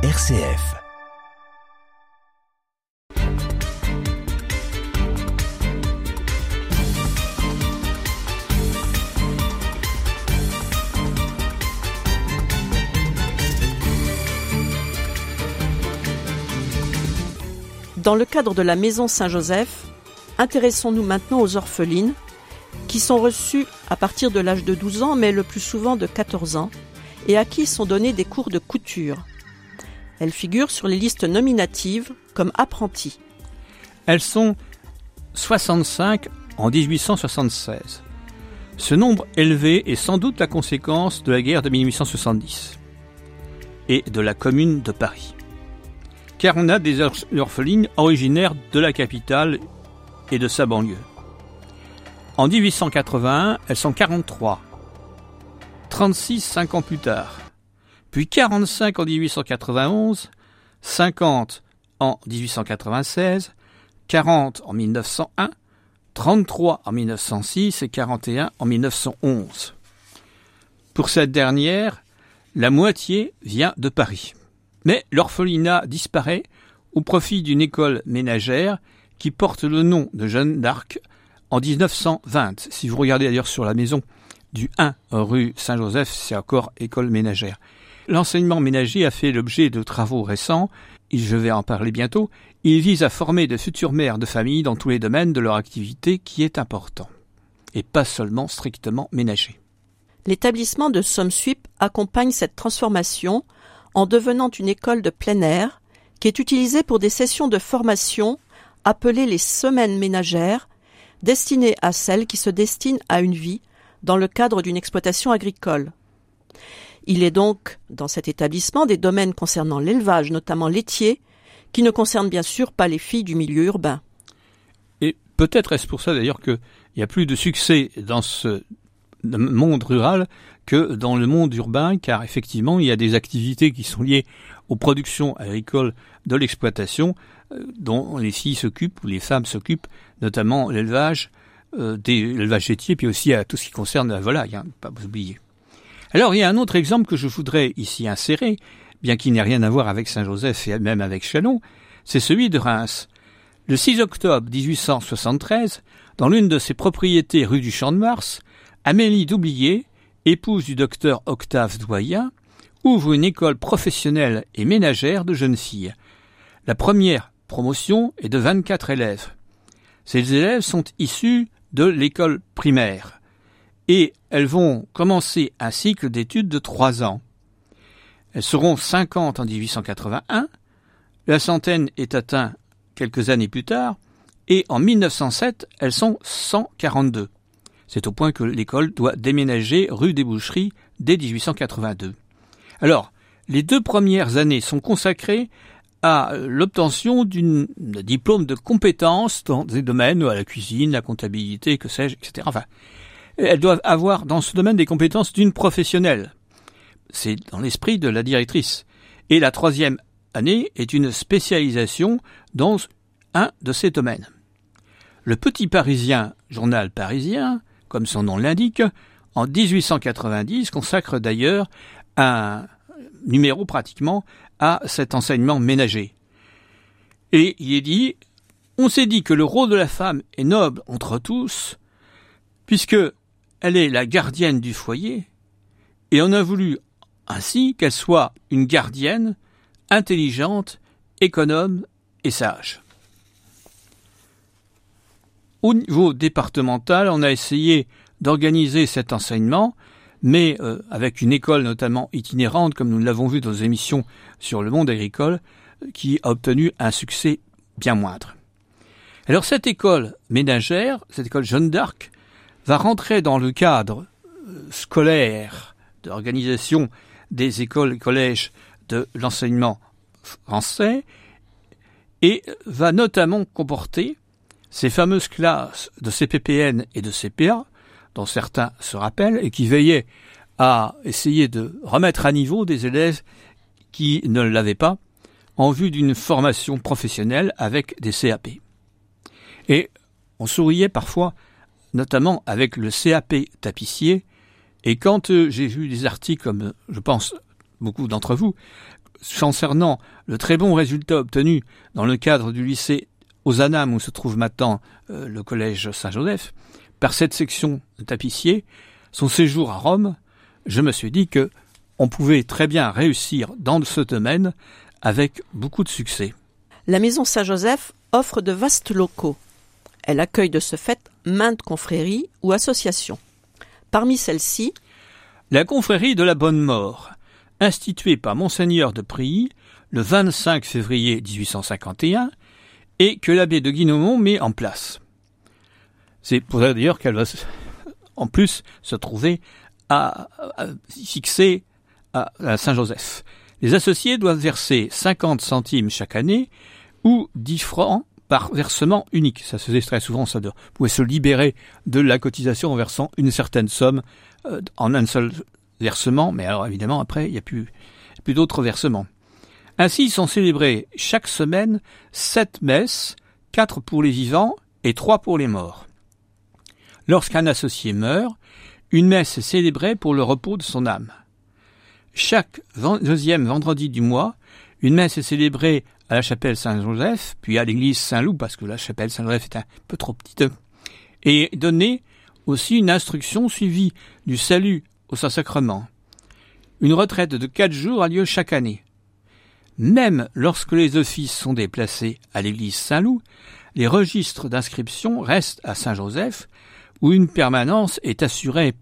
RCF. Dans le cadre de la Maison Saint-Joseph, intéressons-nous maintenant aux orphelines qui sont reçues à partir de l'âge de 12 ans, mais le plus souvent de 14 ans, et à qui sont donnés des cours de couture. Elles figurent sur les listes nominatives comme apprentis. Elles sont 65 en 1876. Ce nombre élevé est sans doute la conséquence de la guerre de 1870 et de la Commune de Paris. Car on a des orphelines originaires de la capitale et de sa banlieue. En 1881, elles sont 43. 36 cinq ans plus tard. Puis 45 en 1891, 50 en 1896, 40 en 1901, 33 en 1906 et 41 en 1911. Pour cette dernière, la moitié vient de Paris. Mais l'orphelinat disparaît au profit d'une école ménagère qui porte le nom de Jeanne d'Arc en 1920. Si vous regardez d'ailleurs sur la maison du 1 rue Saint-Joseph, c'est encore école ménagère. L'enseignement ménager a fait l'objet de travaux récents, et je vais en parler bientôt. Il vise à former de futures mères de famille dans tous les domaines de leur activité qui est important, et pas seulement strictement ménager. L'établissement de Somsuip accompagne cette transformation en devenant une école de plein air qui est utilisée pour des sessions de formation appelées les semaines ménagères, destinées à celles qui se destinent à une vie dans le cadre d'une exploitation agricole. Il est donc dans cet établissement des domaines concernant l'élevage, notamment laitier, qui ne concernent bien sûr pas les filles du milieu urbain. Et peut-être est-ce pour ça d'ailleurs qu'il y a plus de succès dans ce monde rural que dans le monde urbain, car effectivement, il y a des activités qui sont liées aux productions agricoles de l'exploitation, euh, dont les filles s'occupent, ou les femmes s'occupent, notamment l'élevage, euh, l'élevage laitier, puis aussi à tout ce qui concerne la volaille, hein, pas vous oublier. Alors, il y a un autre exemple que je voudrais ici insérer, bien qu'il n'ait rien à voir avec Saint-Joseph et même avec Chalon, c'est celui de Reims. Le 6 octobre 1873, dans l'une de ses propriétés rue du Champ de Mars, Amélie Doublier épouse du docteur Octave Doyen, ouvre une école professionnelle et ménagère de jeunes filles. La première promotion est de 24 élèves. Ces élèves sont issus de l'école primaire et elles vont commencer un cycle d'études de trois ans. Elles seront 50 en 1881, la centaine est atteinte quelques années plus tard, et en 1907, elles sont 142. C'est au point que l'école doit déménager rue des Boucheries dès 1882. Alors, les deux premières années sont consacrées à l'obtention d'un diplôme de compétence dans des domaines, à la cuisine, la comptabilité, que sais-je, etc. elles doivent avoir dans ce domaine des compétences d'une professionnelle. C'est dans l'esprit de la directrice. Et la troisième année est une spécialisation dans un de ces domaines. Le Petit Parisien, journal parisien, comme son nom l'indique, en 1890 consacre d'ailleurs un numéro pratiquement à cet enseignement ménager. Et il est dit, on s'est dit que le rôle de la femme est noble entre tous, puisque elle est la gardienne du foyer, et on a voulu ainsi qu'elle soit une gardienne intelligente, économe et sage. Au niveau départemental, on a essayé d'organiser cet enseignement, mais euh, avec une école notamment itinérante, comme nous l'avons vu dans nos émissions sur le monde agricole, qui a obtenu un succès bien moindre. Alors cette école ménagère, cette école Jeanne d'Arc, va rentrer dans le cadre euh, scolaire d'organisation des écoles et collèges de l'enseignement français et va notamment comporter ces fameuses classes de CPPN et de CPA, dont certains se rappellent, et qui veillaient à essayer de remettre à niveau des élèves qui ne l'avaient pas, en vue d'une formation professionnelle avec des CAP. Et on souriait parfois, notamment avec le CAP tapissier, et quand euh, j'ai vu des articles comme, je pense, beaucoup d'entre vous, concernant le très bon résultat obtenu dans le cadre du lycée Ozanam où se trouve maintenant euh, le collège Saint-Joseph, par cette section de tapissier, son séjour à Rome, je me suis dit que on pouvait très bien réussir dans ce domaine avec beaucoup de succès. La maison Saint-Joseph offre de vastes locaux. Elle accueille de ce fait maintes confréries ou associations. Parmi celles-ci, la confrérie de la Bonne Mort, instituée par Monseigneur de Prilly le 25 février 1851 et que l'abbé de Guinemont met en place. C'est pour ça d'ailleurs qu'elle va en plus se trouver à, fixer à, Saint-Joseph. Les associés doivent verser 50 centimes chaque année ou 10 francs par versement unique. Ça se faisait très souvent, ça pouvait se libérer de la cotisation en versant une certaine somme euh, en un seul versement, mais alors évidemment après il n'y a plus, plus d'autres versements. Ainsi sont célébrées chaque semaine sept messes, quatre pour les vivants et trois pour les morts. Lorsqu'un associé meurt, une messe est célébrée pour le repos de son âme. Chaque deuxième vendredi du mois, une messe est célébrée à la chapelle Saint-Joseph, puis à l'église Saint-Loup, parce que la chapelle Saint-Joseph est un peu trop petite, et donnée aussi une instruction suivie du salut au Saint-Sacrement. Une retraite de quatre jours a lieu chaque année. Même lorsque les offices sont déplacés à l'église Saint-Loup, les registres d'inscription restent à Saint-Joseph, où une permanence est assurée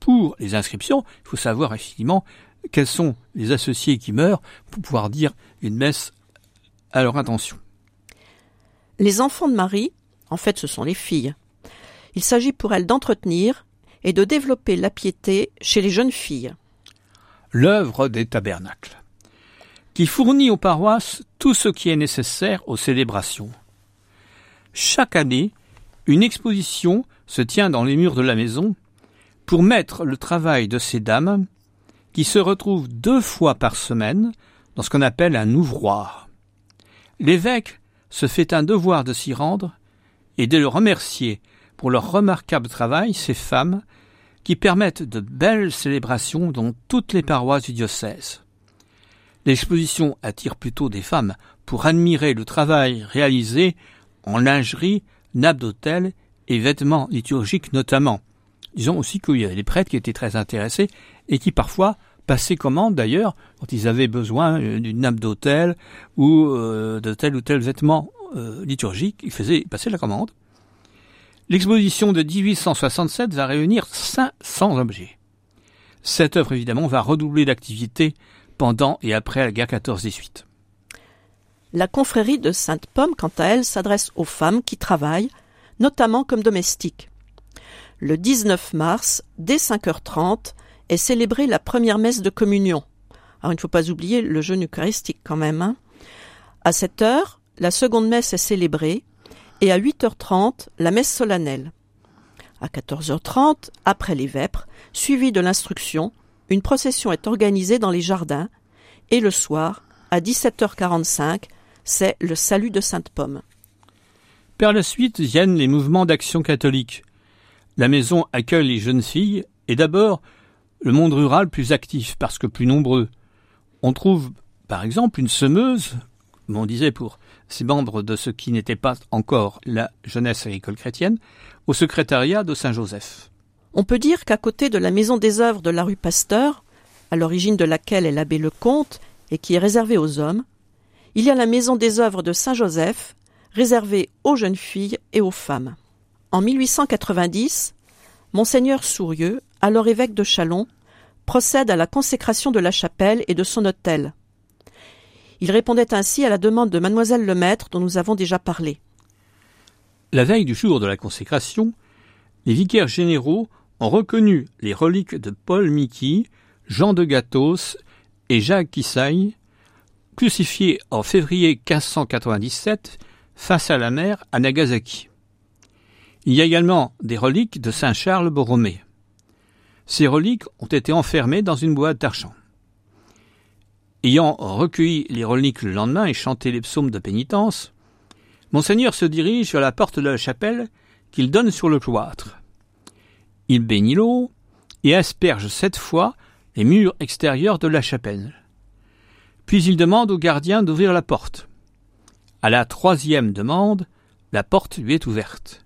pour les inscriptions. Il faut savoir effectivement quels sont les associés qui meurent pour pouvoir dire une messe à leur intention. Les enfants de Marie, en fait ce sont les filles. Il s'agit pour elles d'entretenir et de développer la piété chez les jeunes filles. L'œuvre des tabernacles qui fournit aux paroisses tout ce qui est nécessaire aux célébrations. Chaque année, une exposition se tient dans les murs de la maison pour mettre le travail de ces dames, qui se retrouvent deux fois par semaine dans ce qu'on appelle un ouvroir. L'évêque se fait un devoir de s'y rendre et de le remercier pour leur remarquable travail, ces femmes, qui permettent de belles célébrations dans toutes les paroisses du diocèse. L'exposition attire plutôt des femmes pour admirer le travail réalisé en lingerie, nappes d'hôtel et vêtements liturgiques notamment. Disons aussi qu'il y avait des prêtres qui étaient très intéressés et qui parfois passaient commande d'ailleurs quand ils avaient besoin euh, d'une nappe d'hôtel ou euh, de tel ou tel vêtement euh, liturgique, ils faisaient passer la commande. L'exposition de 1867 va réunir 500 objets. Cette œuvre évidemment va redoubler d'activité pendant et après la guerre 14-18. La confrérie de Sainte-Pomme, quant à elle, s'adresse aux femmes qui travaillent, notamment comme domestiques. Le 19 mars, dès 5h30, est célébrée la première messe de communion. Alors il ne faut pas oublier le jeûne eucharistique quand même. Hein. À cette heure, la seconde messe est célébrée et à 8h30, la messe solennelle. À 14h30, après les vêpres, suivi de l'instruction, une procession est organisée dans les jardins et le soir, à 17h45, c'est le salut de Sainte-Pomme. Par la suite viennent les mouvements d'action catholique. La maison accueille les jeunes filles et d'abord le monde rural plus actif parce que plus nombreux. On trouve par exemple une semeuse, comme on disait pour ces membres de ce qui n'était pas encore la jeunesse agricole chrétienne, au secrétariat de Saint-Joseph. On peut dire qu'à côté de la maison des œuvres de la rue Pasteur, à l'origine de laquelle est l'abbé Lecomte et qui est réservée aux hommes, il y a la maison des œuvres de Saint-Joseph, réservée aux jeunes filles et aux femmes. En 1890, Monseigneur Sourieux, alors évêque de Châlons, procède à la consécration de la chapelle et de son hôtel. Il répondait ainsi à la demande de mademoiselle Lemaître dont nous avons déjà parlé. La veille du jour de la consécration, les vicaires généraux ont reconnu les reliques de Paul Miki, Jean de Gatos et Jacques Kissaï, crucifiés en février 1597 face à la mer à Nagasaki. Il y a également des reliques de Saint Charles Borromée. Ces reliques ont été enfermées dans une boîte d'argent. Ayant recueilli les reliques le lendemain et chanté les psaumes de pénitence, Monseigneur se dirige vers la porte de la chapelle qu'il donne sur le cloître. Il bénit l'eau et asperge cette fois les murs extérieurs de la chapelle. Puis il demande au gardien d'ouvrir la porte. À la troisième demande, la porte lui est ouverte.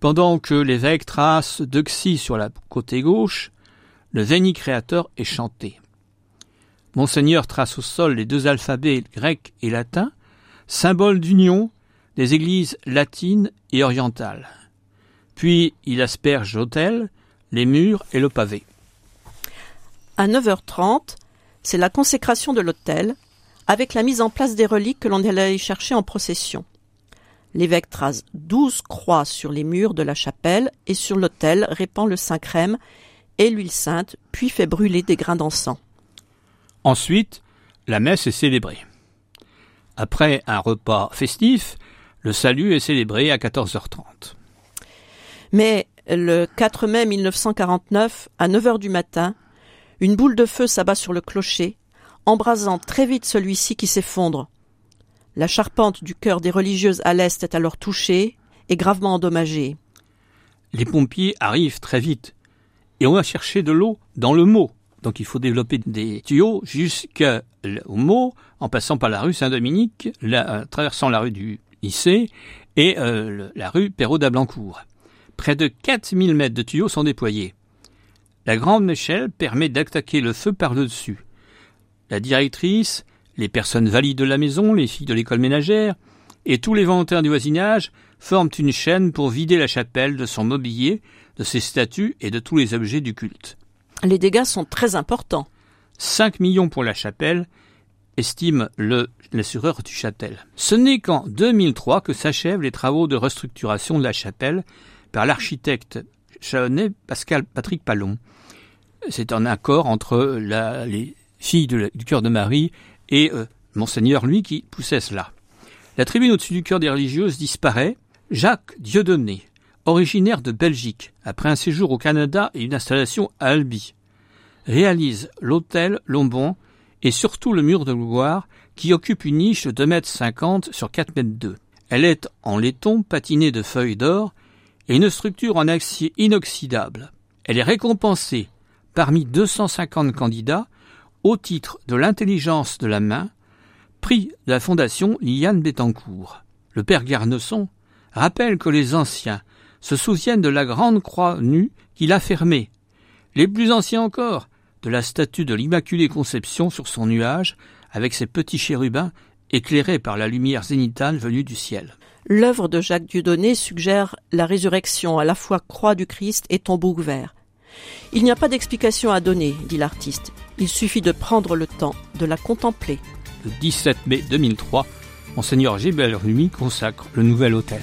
Pendant que l'évêque trace Deuxy sur la côté gauche, le Veni Créateur est chanté. Monseigneur trace au sol les deux alphabets grec et latin, symbole d'union des églises latines et orientales. Puis il asperge l'autel, les murs et le pavé. À 9h30, c'est la consécration de l'autel, avec la mise en place des reliques que l'on allé chercher en procession. L'évêque trace douze croix sur les murs de la chapelle et sur l'autel répand le saint crème et l'huile sainte, puis fait brûler des grains d'encens. Ensuite, la messe est célébrée. Après un repas festif, le salut est célébré à 14h30. Mais le 4 mai 1949, à 9 heures du matin, une boule de feu s'abat sur le clocher, embrasant très vite celui-ci qui s'effondre. La charpente du cœur des religieuses à l'est est alors touchée et gravement endommagée. Les pompiers arrivent très vite et on va chercher de l'eau dans le mot. Donc il faut développer des tuyaux jusqu'au mot, en passant par la rue Saint-Dominique, la, traversant la rue du lycée et euh, la rue Perrault d'Ablancourt. Près de 4000 mètres de tuyaux sont déployés. La grande échelle permet d'attaquer le feu par le dessus. La directrice, les personnes valides de la maison, les filles de l'école ménagère, et tous les volontaires du voisinage forment une chaîne pour vider la chapelle de son mobilier, de ses statues et de tous les objets du culte. Les dégâts sont très importants. 5 millions pour la chapelle, estime le l'assureur du Châtel. Ce n'est qu'en 2003 que s'achèvent les travaux de restructuration de la chapelle par l'architecte chalonnais Pascal Patrick Palon. C'est un accord entre les filles du cœur de Marie et euh, Monseigneur, lui, qui poussait cela. La tribune au-dessus du cœur des religieuses disparaît. Jacques Dieudonné, originaire de Belgique, après un séjour au Canada et une installation à Albi, réalise l'hôtel Lombon et surtout le mur de gloire qui occupe une niche de 2 mètres 50 sur 4 mètres 2. Elle est en laiton patiné de feuilles d'or et une structure en acier inoxydable. Elle est récompensée parmi 250 candidats au titre de l'intelligence de la main, prix de la fondation Liliane Bettencourt. Le père Garneson rappelle que les anciens se souviennent de la grande croix nue qu'il a fermée. Les plus anciens encore, de la statue de l'Immaculée Conception sur son nuage, avec ses petits chérubins éclairés par la lumière zénitale venue du ciel. L'œuvre de Jacques Dieudonné suggère la résurrection à la fois croix du Christ et tombeau ouvert. Il n'y a pas d'explication à donner, dit l'artiste. Il suffit de prendre le temps de la contempler. Le 17 mai 2003, Monseigneur Gilbert Rumi consacre le nouvel hôtel.